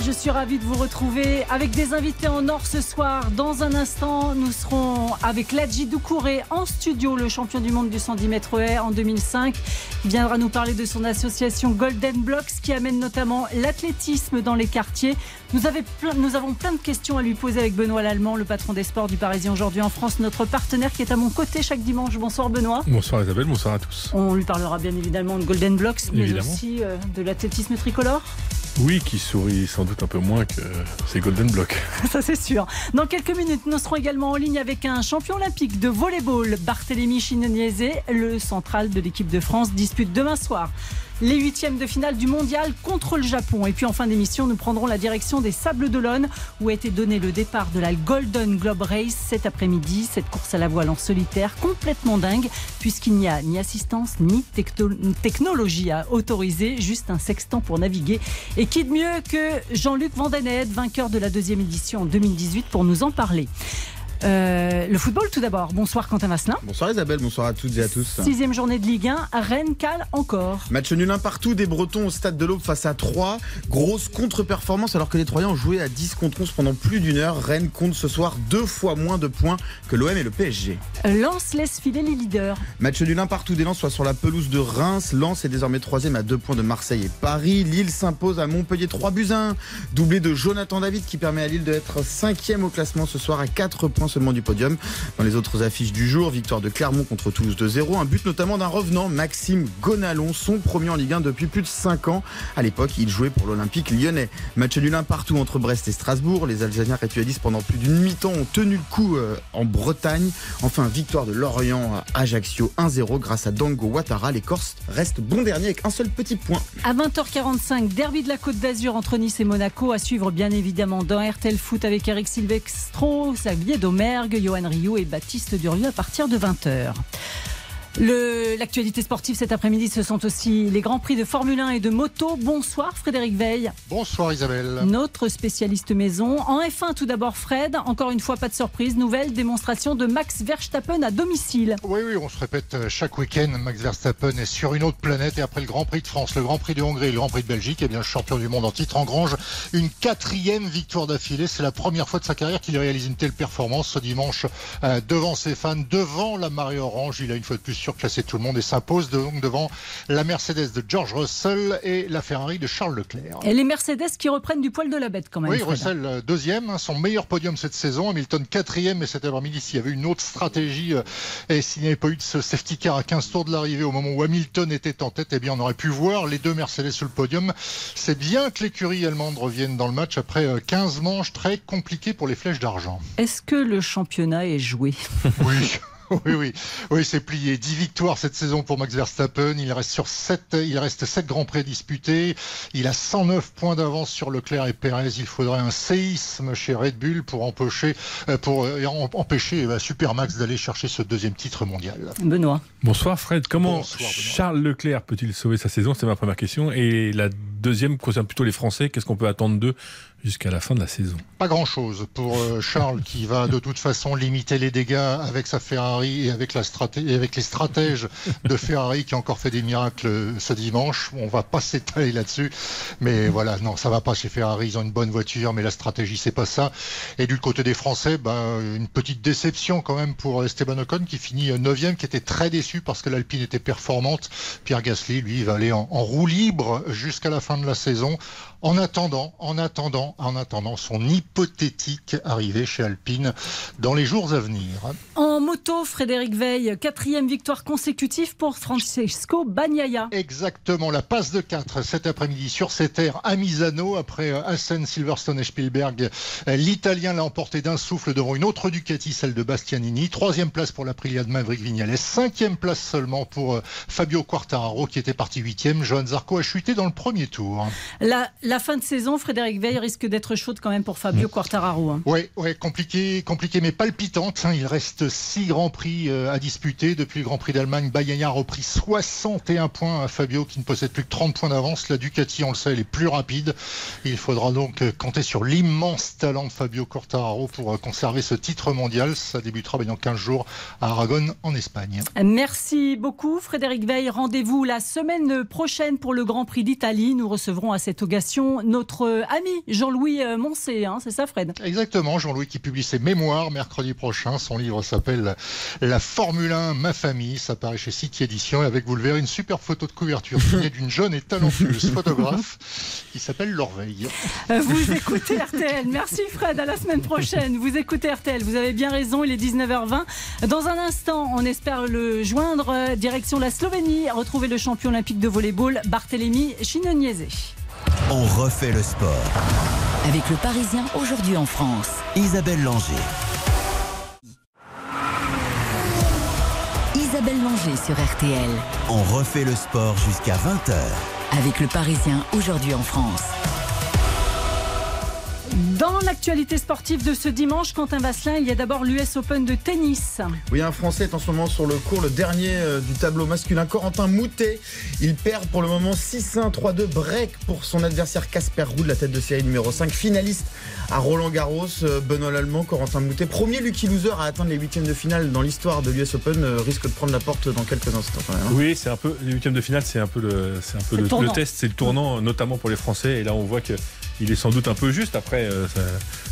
Bonsoir, je suis ravie de vous retrouver avec des invités en or ce soir. Dans un instant, nous serons avec Ladji Doucouré en studio, le champion du monde du 110 mètres haies en 2005. Il viendra nous parler de son association Golden Blocks qui amène notamment l'athlétisme dans les quartiers. Nous, avez plein- nous avons plein de questions à lui poser avec Benoît Lallemand, le patron des sports du Parisien aujourd'hui en France, notre partenaire qui est à mon côté chaque dimanche. Bonsoir Benoît. Bonsoir Isabelle, bonsoir à tous. On lui parlera bien évidemment de Golden Blocks, mais Évidemment. aussi euh, de l'athlétisme tricolore. Oui, qui sourit sans doute un peu moins que ces Golden Blocks. Ça c'est sûr. Dans quelques minutes, nous serons également en ligne avec un champion olympique de volleyball, Barthélémy Chinoniese, le central de l'équipe de France, dispute demain soir les huitièmes de finale du mondial contre le Japon. Et puis en fin d'émission, nous prendrons la direction des Sables d'Olonne où a été donné le départ de la Golden Globe Race cet après-midi. Cette course à la voile en solitaire complètement dingue puisqu'il n'y a ni assistance ni techno- technologie à autoriser, juste un sextant pour naviguer. Et qui de mieux que Jean-Luc Vandenette, vainqueur de la deuxième édition en 2018 pour nous en parler. Euh, le football tout d'abord. Bonsoir Quentin Vasselin. Bonsoir Isabelle, bonsoir à toutes et à tous. Sixième journée de Ligue 1, Rennes cale encore. Match nul un partout des Bretons au stade de l'Aube face à 3. Grosse contre-performance alors que les Troyens ont joué à 10 contre 11 pendant plus d'une heure. Rennes compte ce soir deux fois moins de points que l'OM et le PSG. Lens laisse filer les leaders. Match nul un partout des Lens soit sur la pelouse de Reims. Lens est désormais troisième à deux points de Marseille et Paris. Lille s'impose à Montpellier 3 buts à 1. Doublé de Jonathan David qui permet à Lille d'être cinquième au classement ce soir à 4 points seulement du podium. Dans les autres affiches du jour, victoire de Clermont contre Toulouse 2-0. Un but notamment d'un revenant, Maxime Gonalon, son premier en Ligue 1 depuis plus de 5 ans. À l'époque, il jouait pour l'Olympique lyonnais. Match nul un partout entre Brest et Strasbourg. Les Alsaciens rétualistes pendant plus d'une mi-temps ont tenu le coup euh, en Bretagne. Enfin, victoire de Lorient à Ajaccio 1-0 grâce à Dango Ouattara. Les Corses restent bon dernier avec un seul petit point. À 20h45, derby de la Côte d'Azur entre Nice et Monaco, à suivre bien évidemment dans RTL Foot avec Eric Silvestro, Xavier Johan Rio et Baptiste Durieux à partir de 20h. L'actualité sportive cet après-midi, ce sont aussi les Grands Prix de Formule 1 et de moto. Bonsoir Frédéric Veil, Bonsoir Isabelle. notre spécialiste maison. En F1 tout d'abord Fred, encore une fois pas de surprise, nouvelle démonstration de Max Verstappen à domicile. Oui, oui, on se répète euh, chaque week-end. Max Verstappen est sur une autre planète et après le Grand Prix de France, le Grand Prix de Hongrie et le Grand Prix de Belgique, eh bien, le champion du monde en titre engrange une quatrième victoire d'affilée. C'est la première fois de sa carrière qu'il réalise une telle performance ce dimanche euh, devant ses fans, devant la marée orange. Il a une fois de plus surclassé tout le monde et s'impose donc devant la Mercedes de George Russell et la Ferrari de Charles Leclerc. Et les Mercedes qui reprennent du poil de la bête quand même. Oui, Fred. Russell euh, deuxième, hein, son meilleur podium cette saison. Hamilton quatrième, mais cet après-midi, s'il y avait une autre stratégie euh, et s'il n'y avait pas eu de ce safety car à 15 tours de l'arrivée au moment où Hamilton était en tête, eh bien, on aurait pu voir les deux Mercedes sur le podium. C'est bien que l'écurie allemande revienne dans le match après euh, 15 manches très compliquées pour les flèches d'argent. Est-ce que le championnat est joué? Oui. Oui, oui, oui, c'est plié. 10 victoires cette saison pour Max Verstappen. Il reste sur 7, il reste 7 grands prix disputés. Il a 109 points d'avance sur Leclerc et Perez. Il faudrait un séisme chez Red Bull pour empêcher, euh, pour euh, em- empêcher euh, Supermax d'aller chercher ce deuxième titre mondial. Benoît. Bonsoir Fred, comment Bonsoir. Charles Leclerc peut-il sauver sa saison? C'est ma première question. Et la deuxième concerne plutôt les Français. Qu'est-ce qu'on peut attendre d'eux jusqu'à la fin de la saison Pas grand-chose pour euh, Charles qui va de toute façon limiter les dégâts avec sa Ferrari et avec, les stratèges de Ferrari qui ont encore fait des miracles euh, ce dimanche. On va pas s'étaler là-dessus, mais voilà, non, ça va pas chez Ferrari. Ils ont une bonne voiture, mais la stratégie c'est pas ça. Et du côté des Français, ben, une petite déception quand même pour Esteban Ocon qui finit 9 qui était très déçu parce que l'Alpine était performante. Pierre Gasly, lui, va aller en roue libre jusqu'à la fin de la saison. En attendant, en attendant, en attendant son hypothétique arrivée chez Alpine dans les jours à venir. En moto, Frédéric Veil, quatrième victoire consécutive pour Francesco Bagnaia. Exactement, la passe de 4 cet après-midi sur ces terres à Misano après euh, Assen, Silverstone et Spielberg. L'Italien l'a emporté d'un souffle devant une autre Ducati, celle de Bastianini. Troisième place pour l'Aprilia de Maverick Vignales. Cinquième place seulement pour euh, Fabio Quartararo qui était parti huitième. Johan Zarco a chuté dans le premier tour. La, la fin de saison, Frédéric Veil risque d'être chaude quand même pour Fabio Quartararo. hein. Ouais, ouais, compliqué, compliqué, mais palpitante. hein. Il reste six grands prix Prix à disputer. Depuis le Grand Prix d'Allemagne, Bagnaia a repris 61 points à Fabio qui ne possède plus que 30 points d'avance. La Ducati, on le sait, elle est plus rapide. Il faudra donc compter sur l'immense talent de Fabio Quartararo pour conserver ce titre mondial. Ça débutera dans 15 jours à Aragon en Espagne. Merci beaucoup Frédéric Veil. Rendez-vous la semaine prochaine pour le Grand Prix d'Italie. Nous recevrons à cette occasion notre ami Jean-Louis Moncé. Hein, c'est ça Fred? Exactement, Jean-Louis qui publie ses mémoires mercredi prochain. Son livre s'appelle La Formule 1, ma famille. Ça paraît chez City Edition et avec, vous le verrez, une super photo de couverture signée d'une jeune et talentueuse photographe qui s'appelle L'Orveille. Euh, vous écoutez RTL. Merci Fred, à la semaine prochaine. Vous écoutez RTL, vous avez bien raison, il est 19h20. Dans un instant, on espère le joindre. Direction la Slovénie, retrouver le champion olympique de volleyball, Barthélemy Chinoniese. On refait le sport. Avec le Parisien aujourd'hui en France. Isabelle Langer. Isabelle Langer sur RTL. On refait le sport jusqu'à 20h. Avec le Parisien aujourd'hui en France. Dans l'actualité sportive de ce dimanche, Quentin Vasselin, il y a d'abord l'US Open de tennis. Oui, un Français est en ce moment sur le cours, le dernier euh, du tableau masculin, Corentin Moutet. Il perd pour le moment 6-1, 3-2 break pour son adversaire Casper Ruud, la tête de série numéro 5, finaliste à Roland Garros. Euh, Benoît Allemand, Corentin Moutet, premier lucky loser à atteindre les huitièmes de finale dans l'histoire de l'US Open, euh, risque de prendre la porte dans quelques instants. Quand même, hein. Oui, c'est un peu les huitièmes de finale, c'est un peu le, c'est un peu le le, tournant. le test, c'est le tournant, notamment pour les Français. Et là, on voit que il est sans doute un peu juste. Après, euh,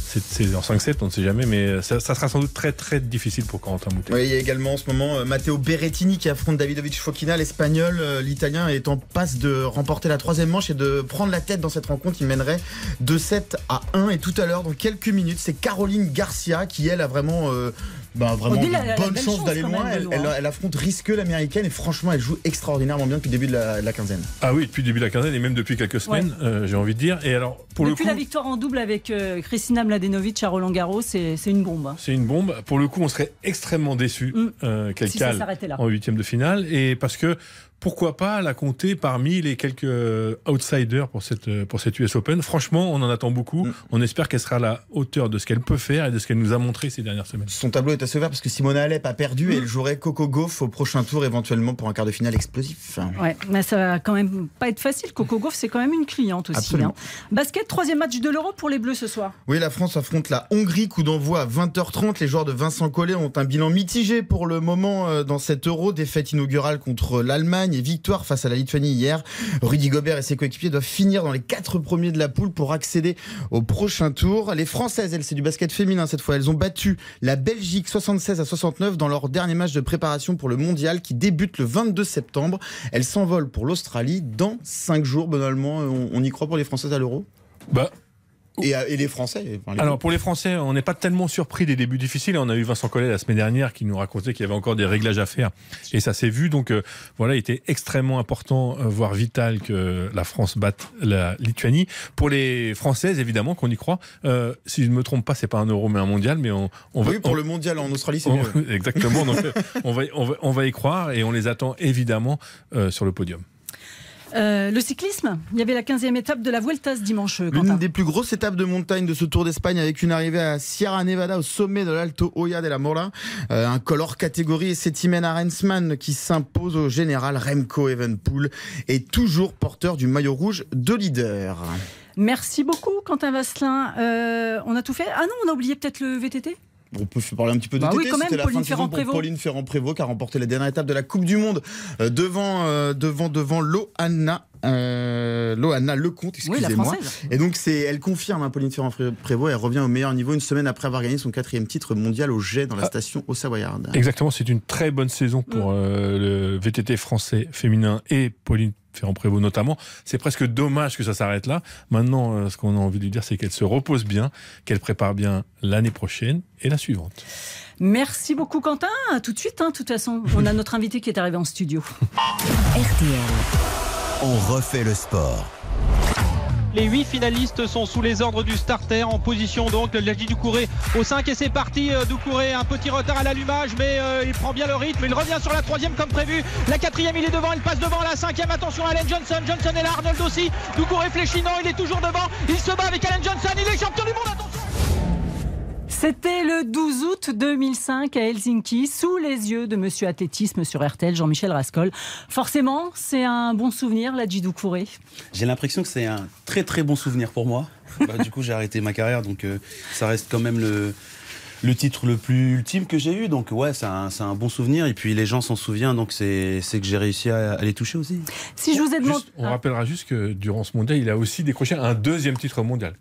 c'est en 5-7, on ne sait jamais, mais ça, ça sera sans doute très très difficile pour Corentin Moutet. Oui, il y a également en ce moment euh, Matteo Berrettini qui affronte Davidovic Fokina, l'espagnol. Euh, L'italien est en passe de remporter la troisième manche et de prendre la tête dans cette rencontre. Il mènerait 2-7 à 1. Et tout à l'heure, dans quelques minutes, c'est Caroline Garcia qui, elle, a vraiment, euh, bah, vraiment On dit de la- la bonne chance chance d'aller loin. même, Elle, Benoît, elle- elle affronte risqueux l'américaine et franchement, elle joue extraordinairement bien depuis le début de la, de la quinzaine. Ah oui, depuis le début de la quinzaine et même depuis quelques semaines, euh, j'ai envie de dire. Et alors, pour Depuis le la victoire en double avec euh, Kristina Mladenovic à Roland Garros, c'est c'est une bombe. hein. c'est une bombe. Pour le coup, on serait extrêmement déçu Mm. euh, qu'elle Si ça cale s'arrêtait là. en huitième de finale. Et parce que pourquoi pas la compter parmi les quelques euh, outsiders pour cette euh, pour cette US Open. Franchement, on en attend beaucoup. Mm. On espère qu'elle sera à la hauteur de ce qu'elle peut faire et de ce qu'elle nous a montré ces dernières semaines. Son tableau est assez ouvert parce que Simona Alep a perdu et elle jouerait Coco Gauff au prochain tour éventuellement pour un quart de finale explosif. Ouais, mais ça va quand même pas être facile. Coco Gauff, c'est quand même une cliente aussi. Hein. Basket, troisième match de l'Euro pour les Bleus ce soir. Oui, la France affronte la Hongrie, coup d'envoi à 20h30. Les joueurs de Vincent Collet ont un bilan mitigé pour le moment euh, dans cet euro. Défaite inaugurale contre l'Allemagne et victoire face à la Lituanie hier. Rudy Gobert et ses coéquipiers doivent finir dans les quatre premiers de la poule pour accéder au prochain tour. Les Françaises, elles, c'est du basket féminin cette fois. Elles ont battu la Belgique 76 à 69 dans leur dernier match de préparation pour le mondial qui débute le 22 septembre. Elles s'envolent pour l'Australie dans 5 jours. Bonalement, on, on y croit pour les Françaises à l'euro? Bah, et, à- et les Français enfin, les Alors pour les Français, on n'est pas tellement surpris des débuts difficiles. On a eu Vincent Collet la semaine dernière qui nous racontait qu'il y avait encore des réglages à faire et ça s'est vu. Donc euh, voilà, il était extrêmement important, euh, voire vital que la France batte la Lituanie. Pour les Françaises, évidemment qu'on y croit. Euh, si je ne me trompe pas, c'est pas un euro mais un mondial, mais on, on va Oui, pour on- le mondial en Australie, c'est exactement. Donc euh, on va, on va on va y croire et on les attend évidemment euh, sur le podium. Euh, le cyclisme, il y avait la 15e étape de la Vuelta ce dimanche. L'une des plus grosses étapes de montagne de ce Tour d'Espagne avec une arrivée à Sierra Nevada au sommet de l'Alto Hoya de la Mora. Euh, un color catégorie et c'est Imen Arensman qui s'impose au général Remco Evenpool et toujours porteur du maillot rouge de leader. Merci beaucoup, Quentin Vasselin. Euh, on a tout fait. Ah non, on a oublié peut-être le VTT On peut parler un petit peu de Bah TT. C'était la Pauline fin de saison pour. Pauline Ferrand-Prévot qui a remporté la dernière étape de la Coupe du Monde euh, devant, euh, devant, devant Loana. Euh, Loana Lecomte, Oui, la excusez-moi. française. Et donc, c'est, elle confirme, hein, Pauline Ferrand-Prévot, elle revient au meilleur niveau une semaine après avoir gagné son quatrième titre mondial au jet dans la Ah. station au Savoyard. Exactement, c'est une très bonne saison pour euh, le VTT français féminin et Pauline Ferrand-Prévot notamment. C'est presque dommage que ça s'arrête là. Maintenant, euh, ce qu'on a envie de lui dire, c'est qu'elle se repose bien, qu'elle prépare bien l'année prochaine et la suivante. Merci beaucoup, Quentin. À tout de suite, hein, de toute façon. On a notre invité qui est arrivé en studio. RTL. On refait le sport. Les huit finalistes sont sous les ordres du starter en position donc Lagi Doucouré au 5 et c'est parti euh, Doucouré un petit retard à l'allumage mais euh, il prend bien le rythme il revient sur la troisième comme prévu. La quatrième il est devant il passe devant la cinquième attention Allen Johnson Johnson est là Arnold aussi. Doucouré fléchit non il est toujours devant il se bat avec Allen Johnson il est champion du monde attention C'était le 12 août 2005 à Helsinki, sous les yeux de Monsieur Athlétisme sur RTL, Jean-Michel Rascol. Forcément, c'est un bon souvenir, la Jidou Kouré. J'ai l'impression que c'est un très très bon souvenir pour moi. Bah, du coup, j'ai arrêté ma carrière, donc euh, ça reste quand même le, le titre le plus ultime que j'ai eu. Donc ouais, c'est un, c'est un bon souvenir. Et puis les gens s'en souviennent, donc c'est, c'est que j'ai réussi à, à les toucher aussi. Si je vous ai demandé. Juste, on rappellera juste que durant ce mondial, il a aussi décroché un deuxième titre mondial.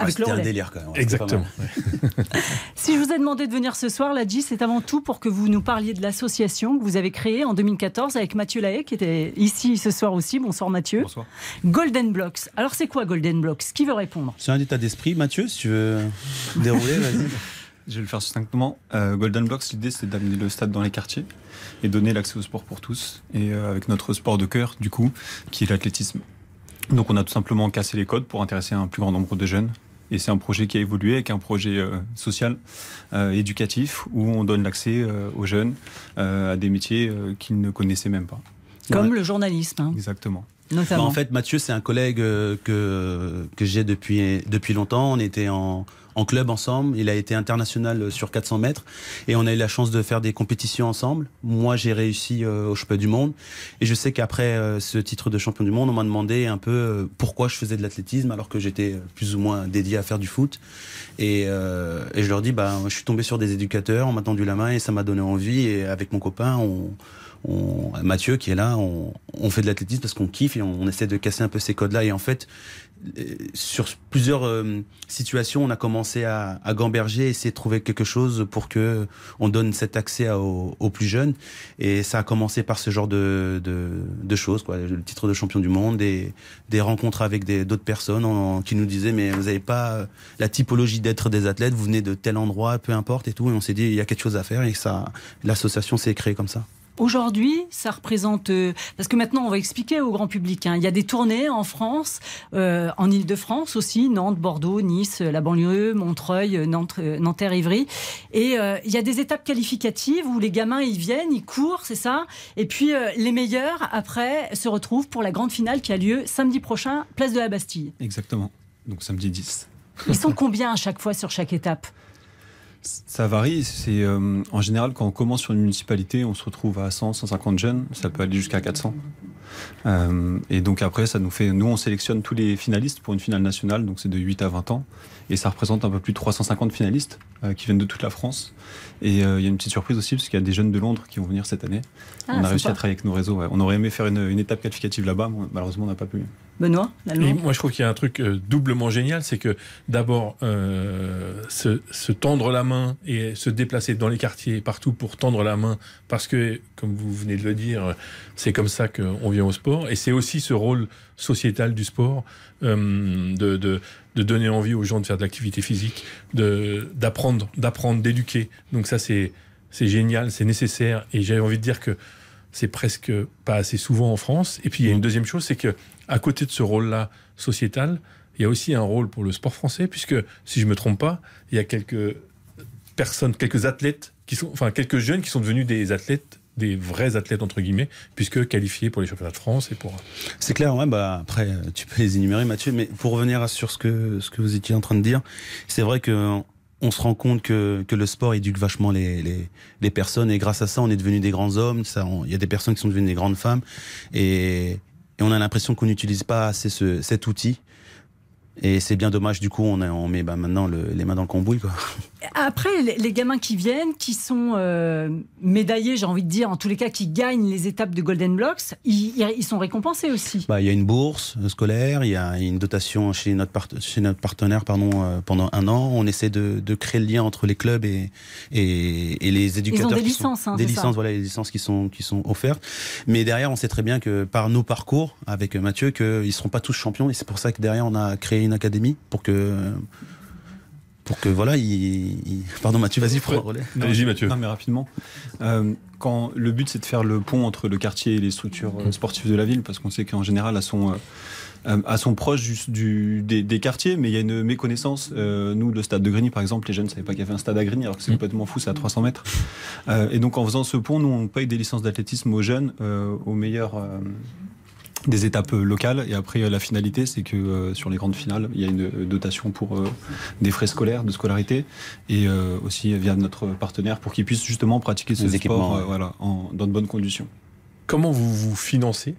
Ouais, c'était un délire quand même. ouais, Exactement. Si je vous ai demandé de venir ce soir, Ladji, c'est avant tout pour que vous nous parliez de l'association que vous avez créée en 2014 avec Mathieu Lahaye, qui était ici ce soir aussi. Bonsoir Mathieu. Bonsoir. Golden Blocks. Alors c'est quoi Golden Blocks? Qui veut répondre? C'est un état d'esprit, Mathieu, si tu veux dérouler, vas-y. Je vais le faire succinctement. Euh, Golden Blocks, l'idée c'est d'amener le stade dans les quartiers et donner l'accès au sport pour tous. Et euh, avec notre sport de cœur, du coup, qui est l'athlétisme. Donc on a tout simplement cassé les codes pour intéresser un plus grand nombre de jeunes. Et c'est un projet qui a évolué avec un projet euh, social, euh, éducatif, où on donne l'accès euh, aux jeunes euh, à des métiers euh, qu'ils ne connaissaient même pas. Comme le journalisme, hein, Exactement. Bah, en fait, Mathieu, c'est un collègue que, que j'ai depuis, depuis longtemps. On était en, en club ensemble. Il a été international sur 400 mètres. Et on a eu la chance de faire des compétitions ensemble. Moi, j'ai réussi euh, au championnat du monde. Et je sais qu'après euh, ce titre de champion du monde, on m'a demandé un peu euh, pourquoi je faisais de l'athlétisme alors que j'étais euh, plus ou moins dédié à faire du foot. Et, euh, et je leur dis, bah, je suis tombé sur des éducateurs, on m'a tendu la main et ça m'a donné envie. Et avec mon copain, on, on, Mathieu qui est là, on, fait de l'athlétisme parce qu'on kiffe et on, on essaie de casser un peu ces codes-là. Et en fait, euh, sur plusieurs euh, situations, on a commencé à, à gamberger, essayer de trouver quelque chose pour que on donne cet accès aux, plus jeunes. Et ça a commencé par ce genre de, choses, quoi. Le titre de champion du monde, des, des rencontres avec d'autres personnes qui nous disaient mais vous n'avez pas euh, la typologie d'être des athlètes, vous venez de tel endroit, peu importe et tout. Et on s'est dit il y a quelque chose à faire et ça, l'association s'est créée comme ça. Aujourd'hui, ça représente euh, parce que maintenant on va expliquer au grand public. hein, il y a des tournées en France, euh, en Île-de-France aussi, Nantes, Bordeaux, Nice, euh, la banlieue, Montreuil, Nantes, euh, Nanterre, Ivry. Et il y a des étapes qualificatives où les gamins ils viennent, ils courent, c'est ça. Et puis les meilleurs après se retrouvent pour la grande finale qui a lieu samedi prochain, place de la Bastille. Exactement. Donc samedi 10. Ils sont combien à chaque fois sur chaque étape? Ça varie. C'est euh, en général quand on commence sur une municipalité, on se retrouve à 100, 150 jeunes. Ça peut aller jusqu'à 400. Euh, et donc après, ça nous fait. Nous, on sélectionne tous les finalistes pour une finale nationale. Donc c'est de 8 à 20 ans. Et ça représente un peu plus de 350 finalistes euh, qui viennent de toute la France. Et euh, il y a une petite surprise aussi parce qu'il y a des jeunes de Londres qui vont venir cette année. Ah, on a réussi sympa. à travailler avec nos réseaux. ouais. On aurait aimé faire une, une étape qualificative là-bas. mais Malheureusement, on n'a pas pu. Benoît, Et l'Allemand moi, je trouve qu'il y a un truc euh, doublement génial, c'est que d'abord, euh, se, se tendre la main et se déplacer dans les quartiers partout pour tendre la main, parce que, comme vous venez de le dire, c'est comme ça qu'on vient au sport. Et c'est aussi ce rôle sociétal du sport, euh, de, de, de donner envie aux gens de faire de l'activité physique, d'apprendre, d'apprendre, d'éduquer. Donc ça, c'est génial, c'est nécessaire. Et j'avais envie de dire que c'est presque pas assez souvent en France. Et puis il y a une deuxième chose, c'est que à côté de ce rôle-là sociétal, il y a aussi un rôle pour le sport français, puisque si je me trompe pas, il y a quelques personnes, quelques athlètes qui sont, enfin quelques jeunes qui sont devenus des athlètes, des vrais athlètes entre guillemets, puisque qualifiés pour les championnats de France et pour. C'est clair, ouais, bah après tu peux les énumérer Mathieu, mais pour revenir sur ce que ce que vous étiez en train de dire, c'est vrai que on se rend compte que, que le sport éduque vachement les, les, les personnes et grâce à ça on est devenus des grands hommes. Ça, il y a des personnes qui sont devenues des grandes femmes et, et on a l'impression qu'on n'utilise pas assez ce, cet outil. Et c'est bien dommage, du coup, on, a, on met bah, maintenant le- les mains dans le cambouis. Quoi. Après, les, gamins qui viennent, qui sont euh, médaillés, j'ai envie de dire, en tous les cas, qui gagnent les étapes de Golden Blocks, ils, ils- ils sont récompensés aussi. Bah, il y a une bourse scolaire, il y a une dotation chez notre, part- chez notre partenaire pardon, euh, pendant un an. On essaie de, de créer le lien entre les clubs et, et, et les éducateurs. des qui sont- licences, hein, des ça licences, voilà, les licences qui sont, qui sont offertes. Mais derrière, on sait très bien que par nos parcours avec Mathieu, qu'ils ne seront pas tous champions. Et c'est pour ça que derrière, on a créé une académie pour que. Pour que voilà, il, il- Pardon Mathieu, vas-y, prends le relais. Allez-y, Mathieu. Non, mais rapidement. Euh, quand le but c'est de faire le pont entre le quartier et les structures euh, sportives de la ville, parce qu'on sait qu'en général elles sont, euh, proches du, du- des, des quartiers, mais il y a une méconnaissance. Euh, nous, le stade de Grigny, par exemple, les jeunes ne savaient pas qu'il y avait un stade à Grigny, alors que c'est complètement fou, c'est à 300 mètres. Euh, et donc en faisant ce pont, nous on paye des licences d'athlétisme aux jeunes, euh, aux meilleurs. Euh, des étapes locales et après la finalité c'est que sur les grandes finales il y a une dotation pour des frais scolaires de scolarité et aussi via notre partenaire pour qu'ils puissent justement pratiquer ce sport voilà, dans de bonnes conditions. Comment vous vous financez?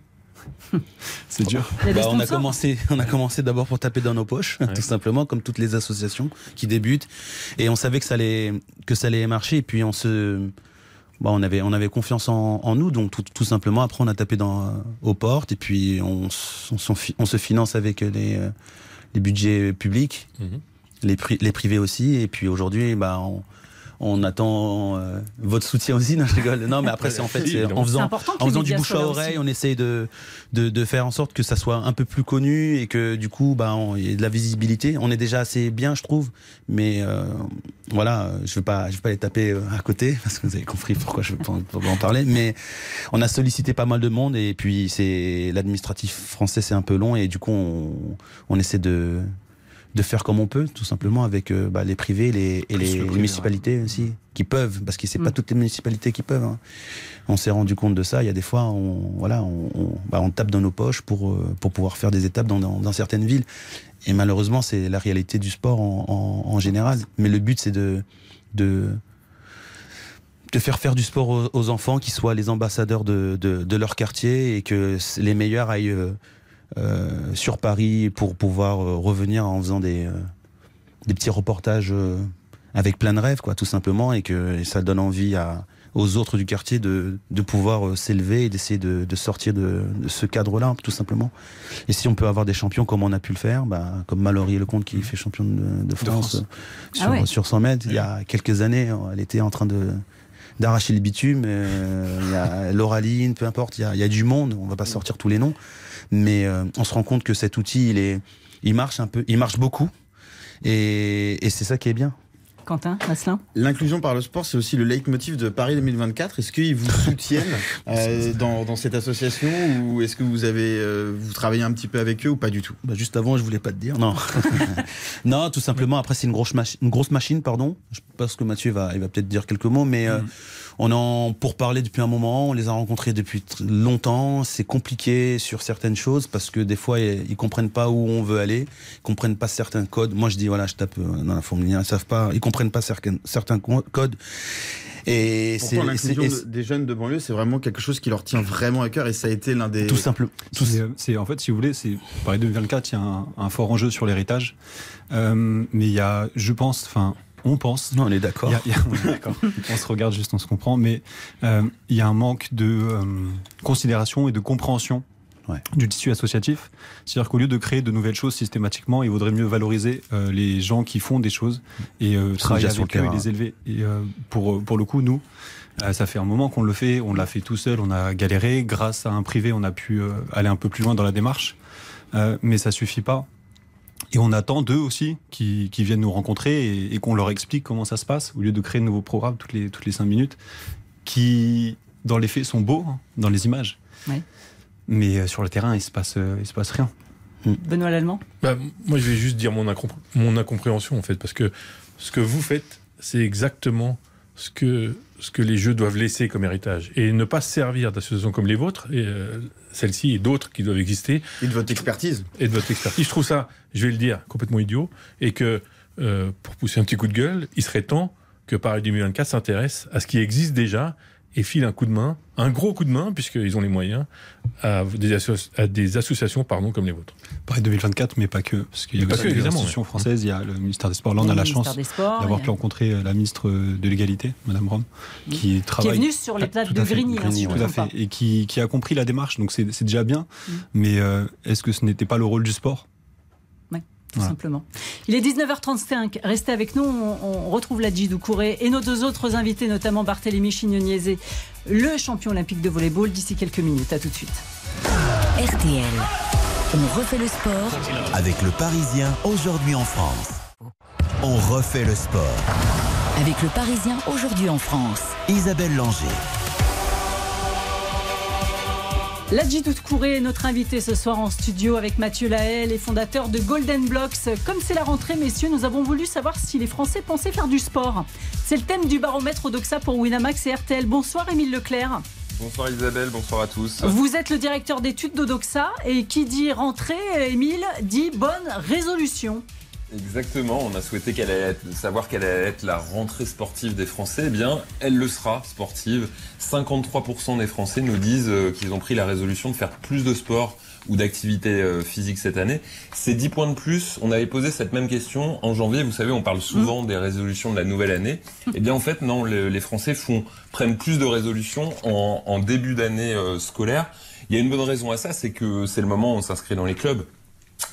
C'est dur. Bah, on a commencé, on a commencé d'abord pour taper dans nos poches, tout simplement, comme toutes les associations qui débutent. Et on savait que ça allait, que ça allait marcher. Et puis on se, bah, on avait, on avait confiance en, nous, donc tout, simplement. Après, on a tapé dans, aux portes et puis on, on, se finance avec les, les budgets publics, mhm. les, les privés aussi. Et puis aujourd'hui, bah, on, on attend euh, votre soutien aussi. Non, je rigole. Non, mais après, c'est en fait, en faisant, en faisant du bouche à oreille, on essaye de, de, faire en sorte que ça soit un peu plus connu et que du coup, bah, il y ait de la visibilité. On est déjà assez bien, je trouve. Mais euh, voilà, je veux pas, je veux pas les taper euh, à côté parce que vous avez compris pourquoi je veux pas en parler. Mais on a sollicité pas mal de monde et puis c'est l'administratif français, c'est un peu long et du coup, on essaie de de faire comme on peut, tout simplement, avec euh, bah, les privés les, et les, municipalités aussi, qui peuvent, parce que c'est pas mm. toutes les municipalités qui peuvent. Hein. On s'est rendu compte de ça. Il y a des fois, on, voilà, on, bah, on tape dans nos poches pour, euh, pour pouvoir faire des étapes dans, dans, certaines villes. Et malheureusement, c'est la réalité du sport en, en, général. Mais le but, c'est de, de, de faire faire du sport aux, enfants, qui soient les ambassadeurs de, de, de, leur quartier et que les meilleurs aillent euh, sur Paris pour pouvoir euh, revenir en faisant des, euh, des petits reportages avec plein de rêves, quoi, tout simplement, et que ça donne envie à, aux autres du quartier de, de pouvoir s'élever et d'essayer de, de, sortir de, ce cadre-là, tout simplement. Et si on peut avoir des champions comme on a pu le faire, bah, comme Mallory Lecomte qui fait champion de, France, Sur, ah sur 100 mètres, il y a quelques années, elle était en train de d'arracher le bitume. Il y a Lauraline, peu importe, il y a, il y a du monde. On va pas sortir tous les noms, mais euh, on se rend compte que cet outil, il est, il marche un peu, il marche beaucoup, et, et c'est ça qui est bien. Quentin, Asselin L'inclusion par le sport, c'est aussi le leitmotiv de Paris 2024. Est-ce qu'ils vous soutiennent euh, dans, dans, cette association ou est-ce que vous avez euh, vous travaillez un petit peu avec eux ou pas du tout? Bah Juste avant, je voulais pas te dire. Non, non, tout simplement. Après, c'est une grosse machine, une grosse machine, pardon. Je pense que Mathieu va, il va peut-être dire quelques mots, mais. Mm. On en pour parler depuis un moment, on les a rencontrés depuis longtemps. C'est compliqué sur certaines choses parce que des fois ils comprennent pas où on veut aller, ils comprennent pas certains codes. Moi je dis voilà, je tape euh, dans la fourmilière, ils savent pas, ils comprennent pas certains certains codes. Et c'est l'inclusion des jeunes de banlieue, c'est vraiment quelque chose qui leur tient vraiment à cœur et ça a été l'un des tout simple. C'est en fait, si vous voulez, c'est Paris 2024, il y a un, un fort enjeu sur l'héritage, euh, mais il y a, je pense, enfin on pense. Non, on est d'accord. on se regarde juste, on se comprend, mais euh, il y a un manque de euh, considération et de compréhension du tissu associatif. C'est-à-dire qu'au lieu de créer de nouvelles choses systématiquement, il vaudrait mieux valoriser euh, les gens qui font des choses et travailler avec eux et les élever. Et pour, pour le coup, nous, ça fait un moment qu'on le fait, on l'a fait tout seul, on a galéré. Grâce à un privé, on a pu aller un peu plus loin dans la démarche. mais ça suffit pas. Et on attend d'eux aussi qui, qui, viennent nous rencontrer et, qu'on leur explique comment ça se passe, au lieu de créer de nouveaux programmes toutes les, toutes les cinq minutes, qui, dans les faits, sont beaux, hein, dans les images. Mais euh, sur le terrain, il se passe, euh, il se passe rien. Hmm. Benoît Lallemand bah, Moi, je vais juste dire mon, mon incompréhension, en fait, parce que ce que vous faites, c'est exactement ce que, ce que les jeux doivent laisser comme héritage. Et ne pas servir d'associations comme les vôtres, et euh, celle-ci et d'autres qui doivent exister. Et de votre expertise. Et de votre expertise. Je trouve ça, je vais le dire, complètement idiot. Et que, euh, pour pousser un petit coup de gueule, il serait temps que Paris 2024 s'intéresse à ce qui existe déjà et file un coup de main, un gros coup de main, puisqu'ils ont les moyens, à des, à des associations pardon, comme les vôtres. Paris 2024, mais pas que. Parce qu'il y a aussi des associations françaises, il y a le ministère des Sports. Là, on a la chance d'avoir pu rencontrer euh, la ministre de l'égalité, Madame Rome, qui travaille. Qui est venue sur les plates de Grigny, hein, tout à fait. Et qui, qui, a compris la démarche, donc c'est déjà bien. Mm. Mais euh, est-ce que ce n'était pas le rôle du sport? Tout simplement. Il est 19h35. Restez avec nous. On, retrouve la Doucouré et nos deux autres invités, notamment Barthélémy Chignoniezé, le champion olympique de volleyball, d'ici quelques minutes. À tout de suite. RTL. On refait le sport avec le Parisien aujourd'hui en France. On refait le sport avec le Parisien aujourd'hui en France. Isabelle Langer. Ladji Toutkouré est notre invité ce soir en studio avec Mathieu Lahaye, les fondateurs de Golden Blocks. Comme c'est la rentrée, messieurs, nous avons voulu savoir si les Français pensaient faire du sport. C'est le thème du baromètre Odoxa pour Winamax et RTL. Bonsoir, Émile Leclerc. Bonsoir Isabelle, bonsoir à tous. Vous êtes le directeur d'études d'Odoxa et qui dit rentrée, Émile, dit bonne résolution. Exactement, on a souhaité qu'elle allait être- savoir quelle allait être la rentrée sportive des Français. Eh bien, elle le sera, sportive. 53% des Français nous disent euh, qu'ils ont pris la résolution de faire plus de sport ou d'activité euh, physique cette année. C'est 10 points de plus. On avait posé cette même question en janvier. Vous savez, on parle souvent des résolutions de la nouvelle année. Eh bien, en fait, non, le- les Français font, prennent plus de résolutions en, en début d'année euh, scolaire. Il y a une bonne raison à ça, c'est que c'est le moment où on s'inscrit dans les clubs.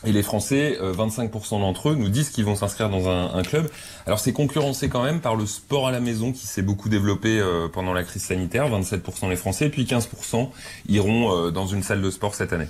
Et les Français, euh, 25% d'entre eux nous disent qu'ils vont s'inscrire dans un, un club. Alors c'est concurrencé quand même par le sport à la maison qui s'est beaucoup développé euh, pendant la crise sanitaire, 27% des Français, et puis 15% iront euh, dans une salle de sport cette année.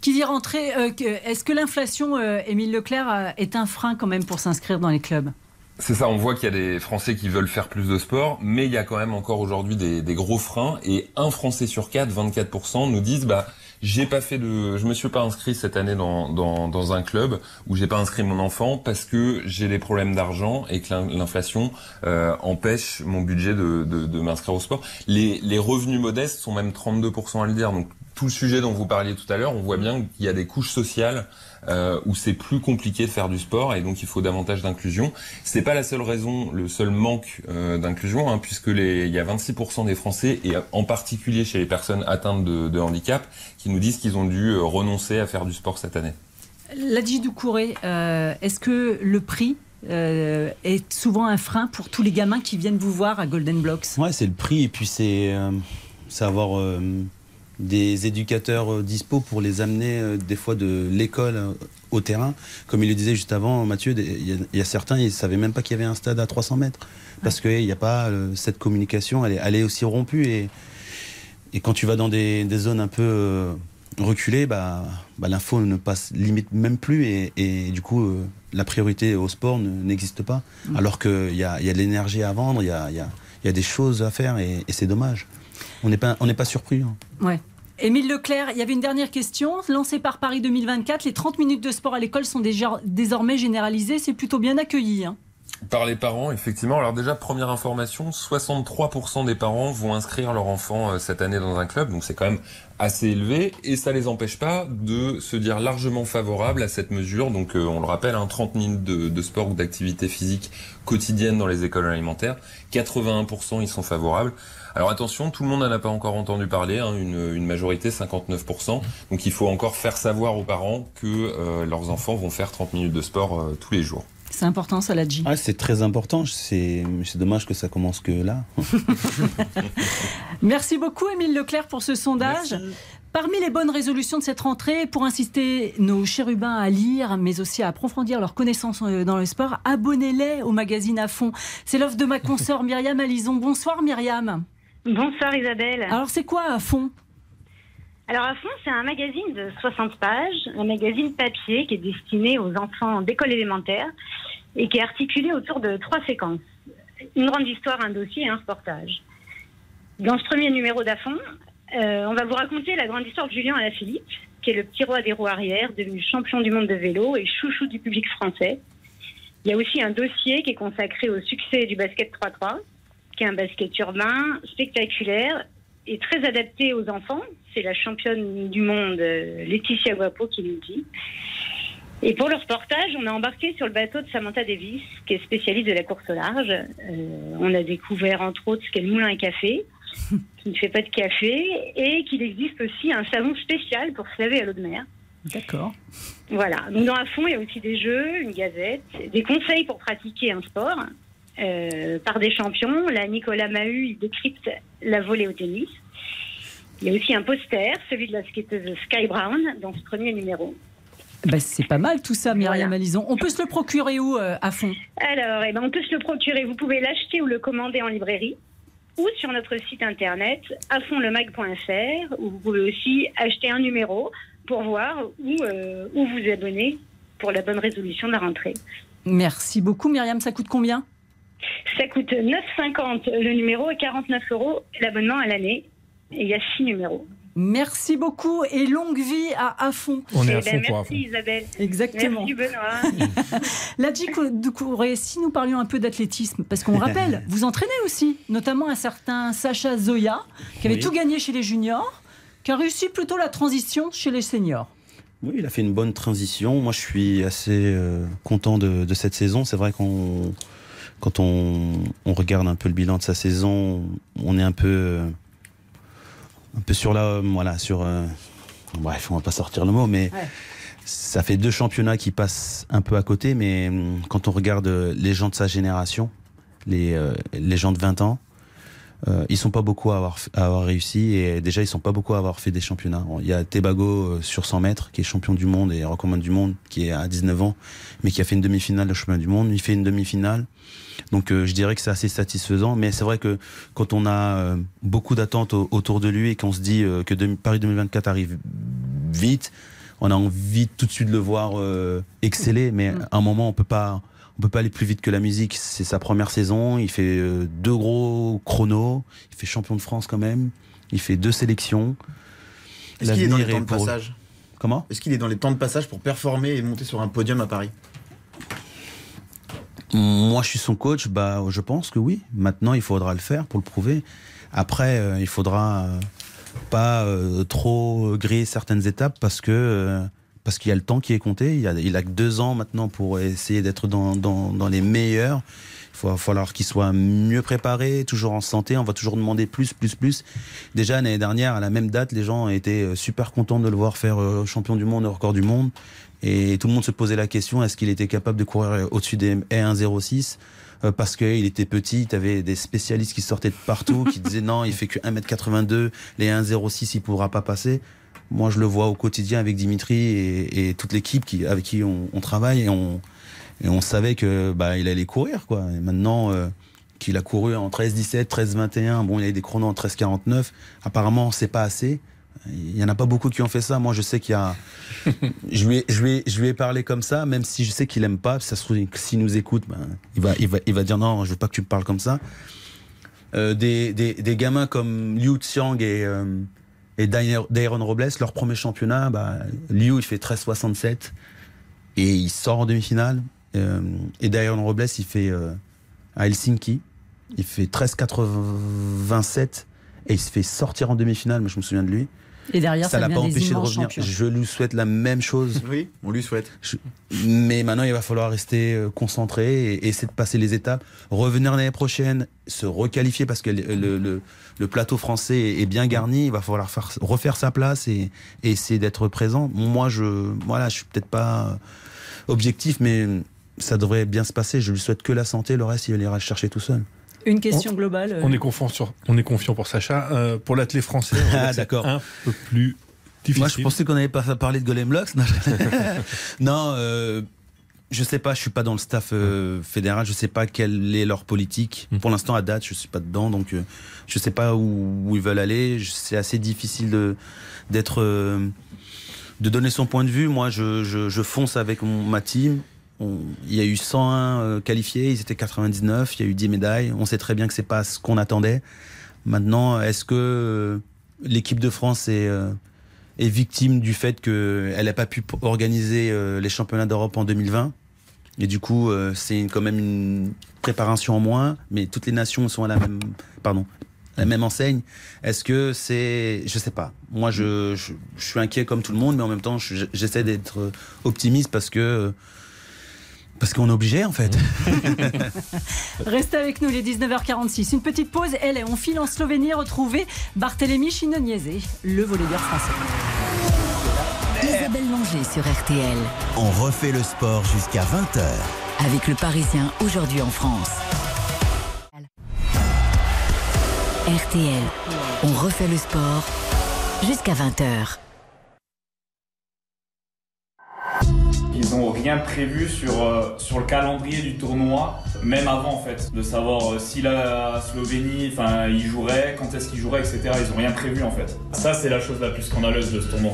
Qui dit euh, que- est-ce que l'inflation, euh, Émile Leclerc, euh, est un frein quand même pour s'inscrire dans les clubs? C'est ça, on voit qu'il y a des Français qui veulent faire plus de sport, mais il y a quand même encore aujourd'hui des, des gros freins. Et un Français sur quatre, 24%, nous disent bah j'ai pas fait de, je me suis pas inscrit cette année dans, dans, un club ou j'ai pas inscrit mon enfant parce que j'ai des problèmes d'argent et que l'in- l'inflation euh, empêche mon budget de, de, de m'inscrire au sport. Les, les revenus modestes sont même 32% à le. Donc tout le sujet dont vous parliez tout à l'heure, on voit bien qu'il y a des couches sociales euh, où c'est plus compliqué de faire du sport et donc il faut davantage d'inclusion. C'est pas la seule raison, le seul manque euh, d'inclusion, hein, puisque les, il y a 26% des Français et en particulier chez les personnes atteintes de, de handicap qui nous disent qu'ils ont dû euh, renoncer à faire du sport cette année. Ladji Doucouré, euh, est-ce que le prix euh, est souvent un frein pour tous les gamins qui viennent vous voir à Golden Blocks? Ouais, c'est le prix et puis c'est euh, c'est avoir euh, des éducateurs euh, dispo pour les amener euh, des fois de l'école euh, au terrain. Comme il le disait juste avant, Mathieu, il y, a- certains, ils ne savaient même pas qu'il y avait un stade à 300 mètres parce qu'il n'y a pas cette communication, elle est, elle est aussi rompue et, et quand tu vas dans des, des zones un peu reculées, bah, bah, l'info ne passe limite même plus et, et du coup la priorité au sport ne- n'existe pas. Alors qu'il y a, il y a de l'énergie à vendre, il y a, il y a- il y a des choses à faire et, et c'est dommage. On n'est pas, on n'est pas surpris. hein. Ouais. Émile Leclerc, il y avait une dernière question. Lancée par Paris 2024, les 30 minutes de sport à l'école sont déjà, désormais généralisées. C'est plutôt bien accueilli. hein. Par les parents, effectivement. Alors déjà, première information, 63% des parents vont inscrire leur enfant euh, cette année dans un club, donc c'est quand même assez élevé, et ça les empêche pas de se dire largement favorables à cette mesure. Donc euh, on le rappelle, hein, 30 minutes de, de sport ou d'activité physique quotidienne dans les écoles alimentaires, 81% y sont favorables. Alors attention, tout le monde n'en a pas encore entendu parler, hein, une, une majorité 59%. Donc il faut encore faire savoir aux parents que euh, leurs enfants vont faire 30 minutes de sport euh, tous les jours. C'est important, ça, Ladji. Ah, c'est très important. C'est c'est dommage que ça commence que là. Merci beaucoup, Émile Leclerc, pour ce sondage. Parmi les bonnes résolutions de cette rentrée, pour inciter nos chérubins à lire, mais aussi à approfondir leurs connaissances euh, dans le sport, abonnez-les au magazine à fond. C'est l'offre de ma consoeur Myriam Alison. Bonsoir Myriam. Bonsoir Isabelle. Alors c'est quoi à fond? Alors à fond, c'est un magazine de 60 pages, un magazine papier qui est destiné aux enfants d'école élémentaire et qui est articulé autour de trois séquences. Une grande histoire, un dossier et un reportage. Dans ce premier numéro d'Afon, euh, on va vous raconter la grande histoire de Julien Alaphilippe, qui est le petit roi des roues arrière, devenu champion du monde de vélo et chouchou du public français. Il y a aussi un dossier qui est consacré au succès du basket 3-3, qui est un basket urbain, spectaculaire et très adapté aux enfants. C'est la championne du monde, euh, Laetitia Guapo, qui nous dit. Et pour le reportage, on a embarqué sur le bateau de Samantha Davis, qui est spécialiste de la course au large. Euh, on a découvert entre autres ce qu'est le moulin à café, qui ne fait pas de café, et qu'il existe aussi un savon spécial pour se laver à l'eau de mer. D'accord. Voilà. Donc dans la fond, il y a aussi des jeux, une gazette, des conseils pour pratiquer un sport euh, par des champions. Là, Nicolas Mahut, il décrypte la volée au tennis. Il y a aussi un poster, celui de la skateuse Sky Brown, dans ce premier numéro. Ben, c'est pas mal tout ça, Myriam Alison. On peut se le procurer où euh, à fond? Alors, eh ben, on peut se le procurer. Vous pouvez l'acheter ou le commander en librairie ou sur notre site internet afondlemag.fr où vous pouvez aussi acheter un numéro pour voir où, euh, où vous abonner pour la bonne résolution de la rentrée. Merci beaucoup, Myriam. Ça coûte combien? Ça coûte 9,50 le numéro et 49 euros l'abonnement à l'année. Et il y a six numéros. Merci beaucoup et longue vie à, à fond. On est Eh à ben, fond pour à merci fond. Isabelle. Exactement. Merci Benoît. Ladji Doucouré, si nous parlions un peu d'athlétisme, parce qu'on rappelle, vous entraînez aussi, notamment un certain Sacha Zoya, qui avait Oui. tout gagné chez les juniors, qui a réussi plutôt la transition chez les seniors. Oui, il a fait une bonne transition. Moi, je suis assez euh, content de, de cette saison. C'est vrai qu'on, quand on, on regarde un peu le bilan de sa saison, on est un peu, euh, un peu sur la, voilà, sur. euh, bref, on va pas sortir le mot, mais Ouais. ça fait deux championnats qui passent un peu à côté. Mais hum, quand on regarde euh, les gens de sa génération, les, euh, les gens de 20 ans. Euh, ils sont pas beaucoup à avoir, à avoir réussi et déjà ils sont pas beaucoup à avoir fait des championnats. Il y a Tebago euh, sur 100 mètres qui est champion du monde et recommande du monde qui est à 19 ans mais qui a fait une demi-finale de championnat du monde. Il fait une demi-finale. Donc euh, je dirais que c'est assez satisfaisant mais c'est vrai que quand on a euh, beaucoup d'attentes au- autour de lui et qu'on se dit euh, que Paris 2024 arrive vite, on a envie tout de suite de le voir exceller mais à un moment on peut pas on peut pas aller plus vite que la musique. C'est sa première saison. Il fait euh, deux gros chronos. Il fait champion de France quand même. Il fait deux sélections. Est-ce qu'il est dans les temps de passage Comment? Est-ce qu'il est dans les temps de passage pour performer et monter sur un podium à Paris? Moi, je suis son coach. Bah, je pense que oui. Maintenant, il faudra le faire pour le prouver. Après, euh, il faudra euh, pas euh, trop griller certaines étapes parce que parce qu'il y a le temps qui est compté. Il, a, a que deux ans maintenant pour essayer d'être dans, les meilleurs. Il va falloir qu'il soit mieux préparé, toujours en santé. On va toujours demander plus, plus, plus. Déjà, l'année dernière, à la même date, les gens étaient euh, super contents de le voir faire euh, champion du monde, record du monde. Et tout le monde se posait la question, est-ce qu'il était capable de courir euh, au-dessus des 1,06 euh, parce qu'il était petit, tu avais des spécialistes qui sortaient de partout, qui disaient non, il fait que 1m82, les 1,06, il pourra pas passer. Moi, je le vois au quotidien avec Dimitri et, et toute l'équipe qui, avec qui on, on travaille et on, et on savait que bah, il allait courir. Quoi. Et maintenant euh, qu'il a couru en 13-17, 13-21, bon, il a eu des chronos en 13-49, apparemment, c'est pas assez. Il y en a pas beaucoup qui ont fait ça. Moi, je sais qu'il y a. je, lui ai, je, lui ai, je lui ai parlé comme ça, même si je sais qu'il aime pas. Ça se trouve, s'il nous écoute, ben, il, va, il, va, il va dire non, je veux pas que tu me parles comme ça. Euh, des, des, des gamins comme Liu Xiang et, euh, et Dair- Dairon Robles, leur premier championnat, bah, Liu, il fait 13,67 et il sort en demi-finale. Euh, et Dairon Robles, il fait euh, à Helsinki, il fait 13,87 et il se fait sortir en demi-finale, mais je me souviens de lui. Et derrière, ça, ça l'a pas empêché de revenir. champions. Je lui souhaite la même chose. Oui, on lui souhaite. Je- Mais maintenant, il va falloir rester euh, concentré et essayer de passer les étapes, revenir l'année prochaine, se requalifier parce que le, le- le- le plateau français est- est bien garni. Il va falloir faire- refaire sa place et, et essayer d'être présent. Moi, je, voilà, je suis peut-être pas objectif, mais ça devrait bien se passer. Je lui souhaite que la santé. Le reste, il ira le chercher tout seul. Une question globale. euh, On est confiant, sur, on est confiant pour Sacha. Euh, pour l'athlète français, Ah, d'accord. un peu plus difficile. Moi, je pensais qu'on n'avait pas parlé de Golem Blocks. Non, non euh, je sais pas. Je suis pas dans le staff euh, fédéral. Je sais pas quelle est leur politique. Mm. Pour l'instant, à date, je suis pas dedans, donc euh, je sais pas où, où ils veulent aller. C'est assez difficile de d'être euh, de donner son point de vue. Moi, je, je, je fonce avec mon- ma team. Il y a eu 101 euh, qualifiés, ils étaient 99, il y a eu 10 médailles. On sait très bien que c'est pas ce qu'on attendait. Maintenant, est-ce que euh, l'équipe de France est, euh, victime du fait qu'elle n'a pas pu organiser les championnats d'Europe en 2020 Et du coup, c'est quand même une préparation en moins, mais toutes les nations sont à la même, pardon, la même enseigne. Est-ce que c'est, je sais pas. Moi, je, suis inquiet comme tout le monde, mais en même temps, je- j'essaie d'être optimiste parce que parce qu'on est obligé en fait. Restez avec nous, les 19h46. Une petite pause. Elle, on file en Slovénie retrouver Barthélemy Chinoniese, le volleyeur français. Isabelle Langer sur RTL. On refait le sport jusqu'à 20h. Avec le Parisien aujourd'hui en France. RTL. On refait le sport jusqu'à 20h. Rien prévu sur, euh, sur le calendrier du tournoi, même avant en fait, de savoir euh, si la Slovénie, enfin, ils joueraient, quand est-ce qu'ils joueraient, etc. Ils n'ont rien prévu en fait. Ça, c'est la chose la plus scandaleuse de ce tournoi.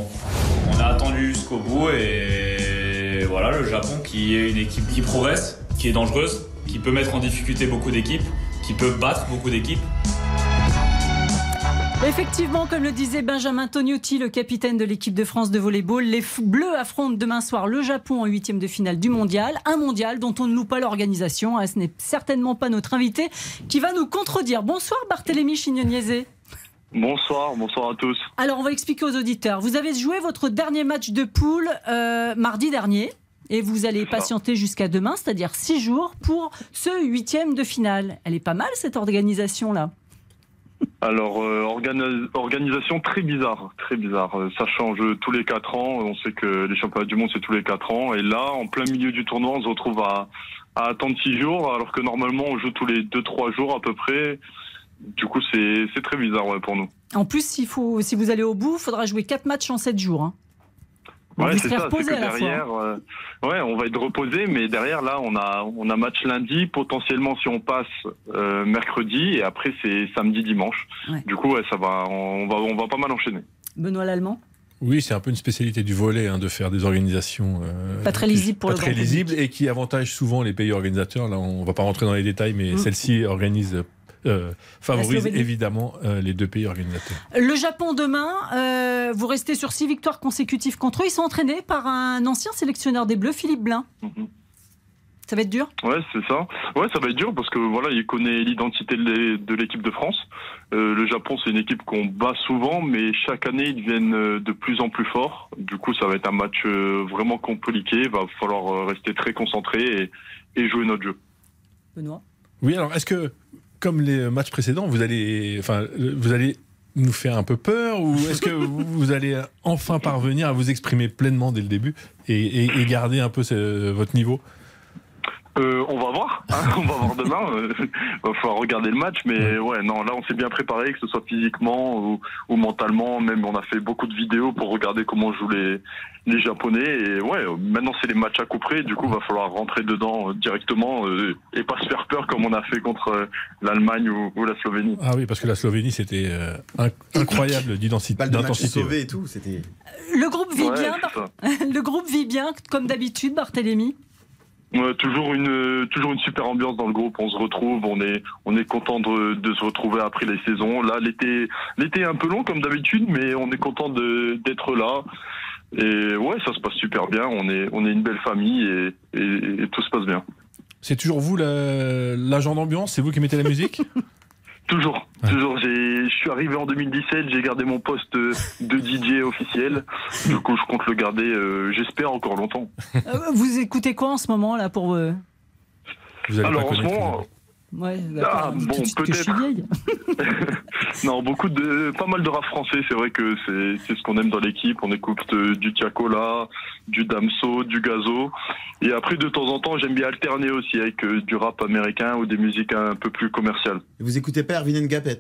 On a attendu jusqu'au bout et voilà, le Japon qui est une équipe qui progresse, qui est dangereuse, qui peut mettre en difficulté beaucoup d'équipes, qui peut battre beaucoup d'équipes. Effectivement, comme le disait Benjamin Tognotti, le capitaine de l'équipe de France de volleyball, les Bleus affrontent demain soir le Japon en huitième de finale du mondial. Un mondial dont on ne loue pas l'organisation. Ah, ce n'est certainement pas notre invité qui va nous contredire. Bonsoir Barthélémy Chignoniezé. Bonsoir, bonsoir à tous. Alors, on va expliquer aux auditeurs. Vous avez joué votre dernier match de poule euh, mardi dernier. Et vous allez patienter jusqu'à demain, c'est-à-dire six jours, pour ce huitième de finale. Elle est pas mal cette organisation-là. Alors, euh, organi- organisation très bizarre, très bizarre. Euh, Ça change tous les quatre ans. On sait que les championnats du monde, c'est tous les quatre ans. Et là, en plein milieu du tournoi, on se retrouve à, à attendre six jours, alors que normalement, on joue tous les deux, trois jours à peu près. Du coup, c'est très bizarre pour nous. En plus, si vous allez au bout, il faudra jouer quatre matchs en sept jours. hein. Ouais, vous c'est ça. C'est que derrière, euh, ouais, on va être reposé, mais derrière, là, on a, on a match lundi. Potentiellement, si on passe euh, mercredi, et après, c'est samedi, dimanche. Ouais. Du coup, ouais, ça va, on va, on va pas mal enchaîner. Benoît Lallemand? Oui, c'est un peu une spécialité du volet hein, de faire des organisations euh, Pas très qui- lisibles pour pas le très lisibles et qui avantagent souvent les pays organisateurs. Là, on va pas rentrer dans les détails, mais Mm. celle-ci organise, euh, favorise évidemment euh, les deux pays organisateurs. Le Japon demain, euh, vous restez sur six victoires consécutives contre eux. Ils sont entraînés par un ancien sélectionneur des Bleus, Philippe Blin. Mhm. Ça va être dur? Ouais, c'est ça. Ouais, ça va être dur parce que voilà, il connaît l'identité de l'é- de l'équipe de France. Euh, le Japon, c'est une équipe qu'on bat souvent, mais chaque année, ils deviennent de plus en plus forts. Du coup, ça va être un match vraiment compliqué. Il va falloir rester très concentré et, et jouer notre jeu. Benoît? Oui, alors est-ce que, comme les matchs précédents, vous allez, enfin, vous allez nous faire un peu peur ou est-ce que vous vous allez enfin parvenir à vous exprimer pleinement dès le début et, et- et garder un peu ce- votre niveau? Euh, on va voir, hein, on va voir demain. Euh, va falloir regarder le match, mais ouais, non, là on s'est bien préparé, que ce soit physiquement ou, ou mentalement. Même on a fait beaucoup de vidéos pour regarder comment jouent les les Japonais. Et ouais, maintenant c'est les matchs à coup près. Du coup, va falloir rentrer dedans euh, directement euh, et pas se faire peur comme on a fait contre euh, l'Allemagne ou, ou la Slovénie. Ah oui, parce que la Slovénie, c'était euh, inc- incroyable d'intensité. Le groupe vit Ouais, bien, le groupe vit bien comme d'habitude, Barthélémy. Ouais, toujours une euh, toujours une super ambiance dans le groupe. On se retrouve, on est on est content de, de se retrouver après les saisons. Là, l'été l'été est un peu long comme d'habitude, mais on est content de d'être là. Et ouais, ça se passe super bien. On est on est une belle famille et, et, et tout se passe bien. C'est toujours vous la- l'agent d'ambiance? C'est vous qui mettez la musique? Toujours, toujours. J'ai, je suis arrivé en 2017, j'ai gardé mon poste de DJ officiel. Du coup, je compte le garder, euh, j'espère encore longtemps. Euh, vous écoutez quoi en ce moment là pour euh, Vous Alors pas en ce moment, Ouais, Ah, bon, peut-être. vieille. non, beaucoup de, pas mal de rap français. C'est vrai que c'est, c'est ce qu'on aime dans l'équipe. On écoute euh, du Tiakola, du Damso, du Gazo. Et après, de temps en temps, j'aime bien alterner aussi avec euh, du rap américain ou des musiques un peu plus commerciales. Vous écoutez pas Erwin Ngapet?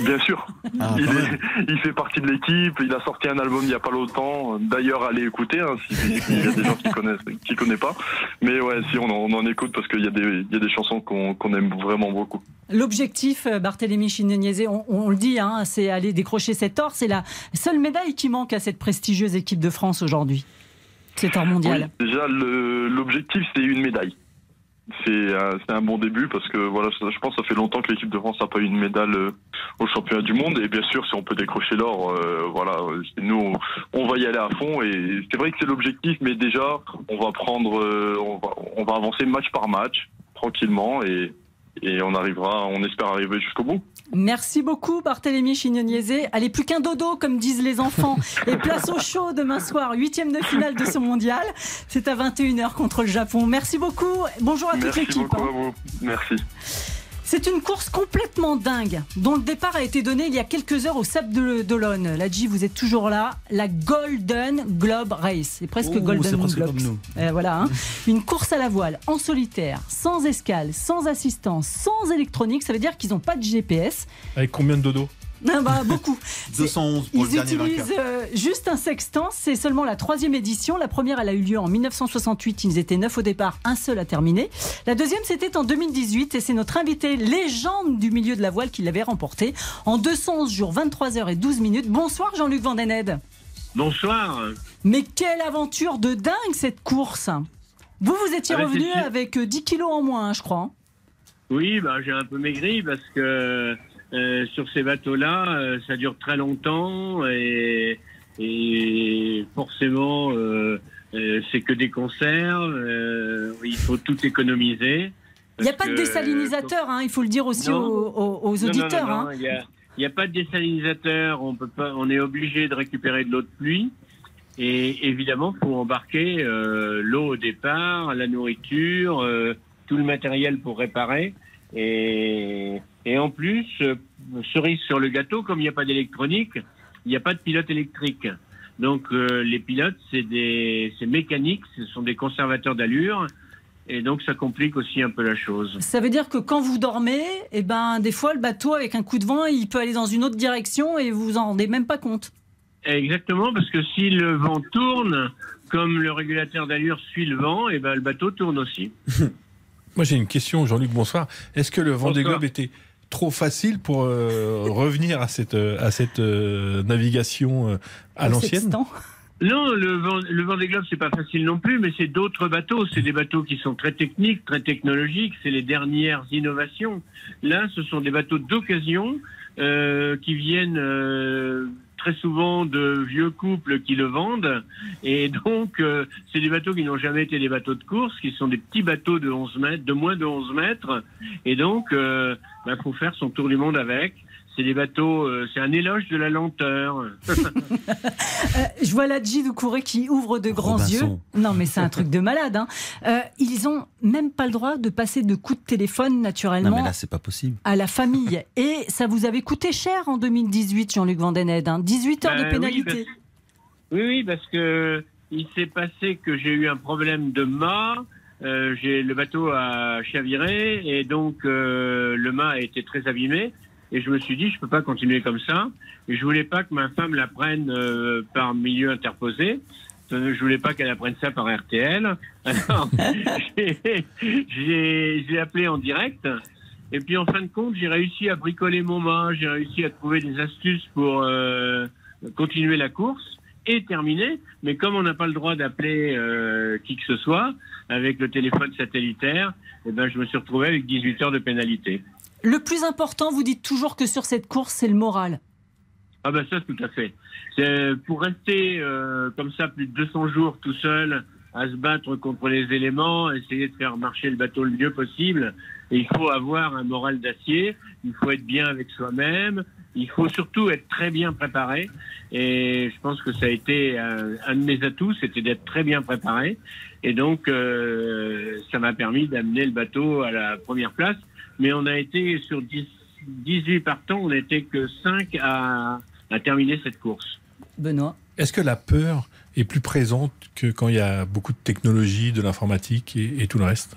Bien sûr. Ah, il, est- fait partie de l'équipe. Il a sorti un album il y a pas longtemps. D'ailleurs, allez écouter hein, si- s'il y a des gens qui connaissent, qui connaissent pas. Mais ouais, si on en, on en écoute parce qu'il y a des, il y a des chansons qu'on, qu'on aime vraiment beaucoup. L'objectif, euh, Barthélémy Chignoniezé, on, on le dit, hein, c'est aller décrocher cet or. C'est la seule médaille qui manque à cette prestigieuse équipe de France aujourd'hui. Cet or mondial. Oui, déjà, l'objectif, c'est une médaille. C'est un bon début parce que voilà, je pense que ça fait longtemps que l'équipe de France n'a pas eu une médaille euh, au championnat du monde. Et bien sûr, si on peut décrocher l'or, euh, voilà, euh, nous, on va y aller à fond. Et c'est vrai que c'est l'objectif, mais déjà, on va prendre, euh, on, va, on va avancer match par match, tranquillement, et, et on arrivera, on espère arriver jusqu'au bout. Merci beaucoup, Barthélémy Chignoniezé. Allez, plus qu'un dodo, comme disent les enfants. Et place au show demain soir, huitième de finale de ce mondial. C'est à 21h contre le Japon. Merci beaucoup. Bonjour à toute Merci l'équipe. beaucoup hein. à vous. Merci. C'est une course complètement dingue, dont le départ a été donné il y a quelques heures au Sable de d'Olonne. La G, vous êtes toujours là. La Golden Globe Race. C'est presque Golden presque comme nous. Euh, voilà, hein. une course à la voile, en solitaire, sans escale, sans assistance, sans électronique. Ça veut dire qu'ils n'ont pas de GPS. Avec combien de dodo Ah bah, beaucoup. 211 pour Ils le dernier utilisent vainqueur. euh, juste un sextant. C'est seulement la troisième édition. La première, elle a eu lieu en 1968. Ils étaient neuf au départ, un seul a terminé. La deuxième, c'était en 2018. Et c'est notre invité légende du milieu de la voile qui l'avait remporté en 211 jours, 23 heures et 12 minutes. Bonsoir Jean-Luc Vandened. Bonsoir. Mais quelle aventure de dingue cette course Vous, vous étiez Ah, mais revenu avec euh, 10 kilos en moins, hein, je crois. Oui, bah, j'ai un peu maigri parce que euh, sur ces bateaux-là, euh, ça dure très longtemps et, et forcément, euh, euh, c'est que des conserves. euh, il faut tout économiser. Il n'y a pas de dessalinisateur, hein, il faut le dire aussi Non. aux, aux- aux Non, non, auditeurs. non, hein. Il n'y a, il pas de désalinisateur. On peut pas. On est obligé de récupérer de l'eau de pluie. Et évidemment, faut embarquer euh, l'eau au départ, la nourriture, euh, tout le matériel pour réparer. Et, et en plus, euh, cerise sur le gâteau, comme il n'y a pas d'électronique, il n'y a pas de pilote électrique. Donc euh, les pilotes, c'est des, c'est mécanique, ce sont des conservateurs d'allure. Et donc ça complique aussi un peu la chose. Ça veut dire que quand vous dormez, eh ben, des fois, le bateau, avec un coup de vent, il peut aller dans une autre direction et vous vous en rendez même pas compte. Exactement, parce que si le vent tourne, comme le régulateur d'allure suit le vent, et ben le bateau tourne aussi. Moi, j'ai une question, Jean-Luc, bonsoir. Est-ce que le Vendée Bonsoir. Globe était trop facile pour euh, revenir à cette, euh, à cette euh, navigation euh, à l'ancienne? Non, le vent, le vent des globes, c'est pas facile non plus, mais c'est d'autres bateaux. C'est des bateaux qui sont très techniques, très technologiques. C'est les dernières innovations. Là, ce sont des bateaux d'occasion euh, qui viennent euh, très souvent de vieux couples qui le vendent. Et donc, euh, c'est des bateaux qui n'ont jamais été des bateaux de course, qui sont des petits bateaux de 11 mètres, de moins de 11 mètres. Et donc, il euh, bah, faut faire son tour du monde avec. C'est des bateaux, euh, c'est un éloge de la lenteur. Euh, je vois la G Doucouré qui ouvre de grands Robinson. yeux. Non, mais c'est un truc de malade. hein. Euh, ils ont même pas le droit de passer de coups de téléphone naturellement Non, mais là, c'est pas possible. à la famille. Et ça vous avait coûté cher en 2018, Jean-Luc Vandened. Hein. 18 heures Ben de oui, pénalité. parce- Oui, oui, parce que il s'est passé que j'ai eu un problème de mât. Euh, j'ai le bateau a chaviré et donc euh, le mât a été très abîmé. Et je me suis dit, je peux pas continuer comme ça. Et je voulais pas que ma femme la prenne euh, par milieu interposé. Euh, Je voulais pas qu'elle apprenne ça par RTL. Alors, j'ai- appelé en direct. Et puis en fin de compte, j'ai réussi à bricoler mon mât. J'ai réussi à trouver des astuces pour euh, continuer la course et terminer. Mais comme on n'a pas le droit d'appeler euh, qui que ce soit avec le téléphone satellitaire, eh ben, je me suis retrouvé avec 18 heures de pénalité. Le plus important, vous dites toujours que sur cette course, c'est le moral. Ah ben ça, tout à fait. Pour rester euh, comme ça plus de 200 jours tout seul à se battre contre les éléments, essayer de faire marcher le bateau le mieux possible. Et il faut avoir un moral d'acier, il faut être bien avec soi-même, il faut surtout être très bien préparé. Et je pense que ça a été un, un de mes atouts, c'était d'être très bien préparé. Et donc, euh, ça m'a permis d'amener le bateau à la première place. Mais on a été sur 10, 18 partants, on n'était que 5 à, à terminer cette course. Benoît Est-ce que la peur est plus présente que quand il y a beaucoup de technologie, de l'informatique et, et tout le reste?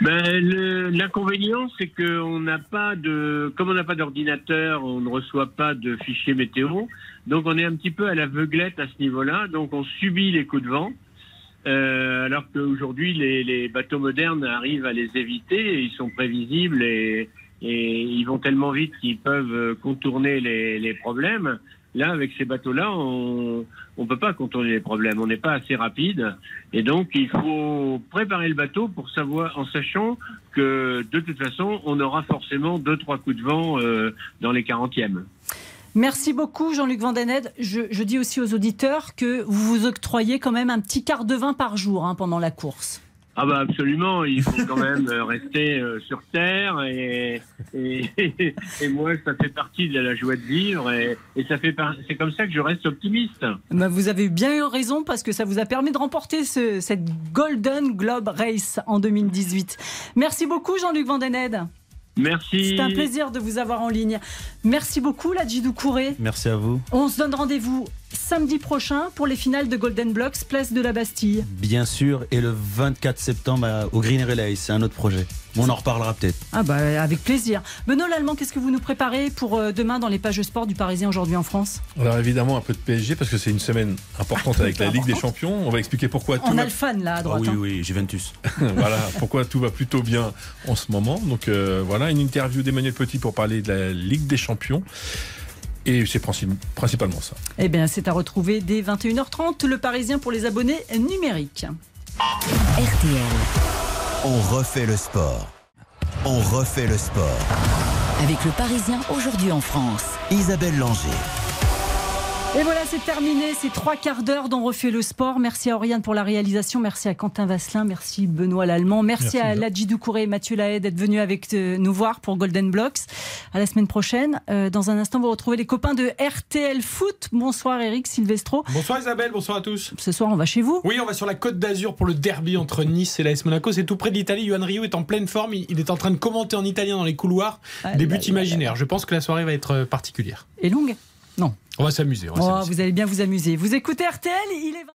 Ben, L'inconvénient, c'est qu'on n'a pas de, comme on n'a pas d'ordinateur, on ne reçoit pas de fichiers météo, donc on est un petit peu à l'aveuglette à ce niveau-là, donc on subit les coups de vent. Euh, alors qu'aujourd'hui, les, les bateaux modernes arrivent à les éviter, ils sont prévisibles et, et ils vont tellement vite qu'ils peuvent contourner les, les problèmes. Là, avec ces bateaux-là, on ne peut pas contourner les problèmes. On n'est pas assez rapide. Et donc, il faut préparer le bateau pour savoir, en sachant que de toute façon, on aura forcément deux, trois coups de vent euh, dans les 40e. Merci beaucoup, Jean-Luc Vandened. Je, je dis aussi aux auditeurs que vous vous octroyez quand même un petit quart de vin par jour hein, pendant la course. Ah bah absolument, il faut quand même euh, rester euh, sur terre et, et, et moi ça fait partie de la joie de vivre et, et ça fait c'est comme ça que je reste optimiste. Ben, vous avez bien eu raison parce que ça vous a permis de remporter ce- cette Golden Globe Race en 2018. Merci beaucoup, Jean-Luc Vandened. Merci. C'est un plaisir de vous avoir en ligne. Merci beaucoup, Ladjidou Kouré. Merci à vous. On se donne rendez-vous samedi prochain pour les finales de Golden Blocks, place de la Bastille. Bien sûr, et le 24 septembre à- au Green Relay, c'est un autre projet. On en reparlera peut-être. Ah bah avec plaisir. Benoît Lallemand, qu'est-ce que vous nous préparez pour euh, demain dans les pages de sport du Parisien aujourd'hui en France? Alors évidemment un peu de PSG parce que c'est une semaine importante avec la Ligue des Champions. On va expliquer pourquoi tout On va a le fan là à Ah oui, hein. oui, Juventus. voilà, pourquoi tout va plutôt bien en ce moment. Donc euh, voilà, une interview d'Emmanuel Petit pour parler de la Ligue des Champions. Et c'est princi- principalement ça. Eh bien, c'est à retrouver dès 21h30, le Parisien pour les abonnés numériques. RTL. On refait le sport. On refait le sport. avec le Parisien aujourd'hui en France. Isabelle Langer. Et voilà, c'est terminé. Ces trois quarts d'heure dont refait le sport. Merci à Oriane pour la réalisation. Merci à Quentin Vasselin. Merci Benoît Lallemand. Merci, Merci, à. Ladji Doucouré et Mathieu Lahaye d'être venus avec euh, nous voir pour Golden Blocks. À la semaine prochaine. Euh, dans un instant, vous retrouvez les copains de RTL Foot. Bonsoir Eric Silvestro. Bonsoir Isabelle, bonsoir à tous. Ce soir, on va chez vous. Oui, on va sur la côte d'Azur pour le derby entre Nice et l'AS Monaco. C'est tout près de l'Italie. Yohan Rio est en pleine forme. Il est en train de commenter en italien dans les couloirs Ah des buts là imaginaires. Je pense que la soirée va être euh, particulière. Et longue. On va s'amuser. Oh, vous allez bien vous amuser. Vous écoutez RTL, il est 20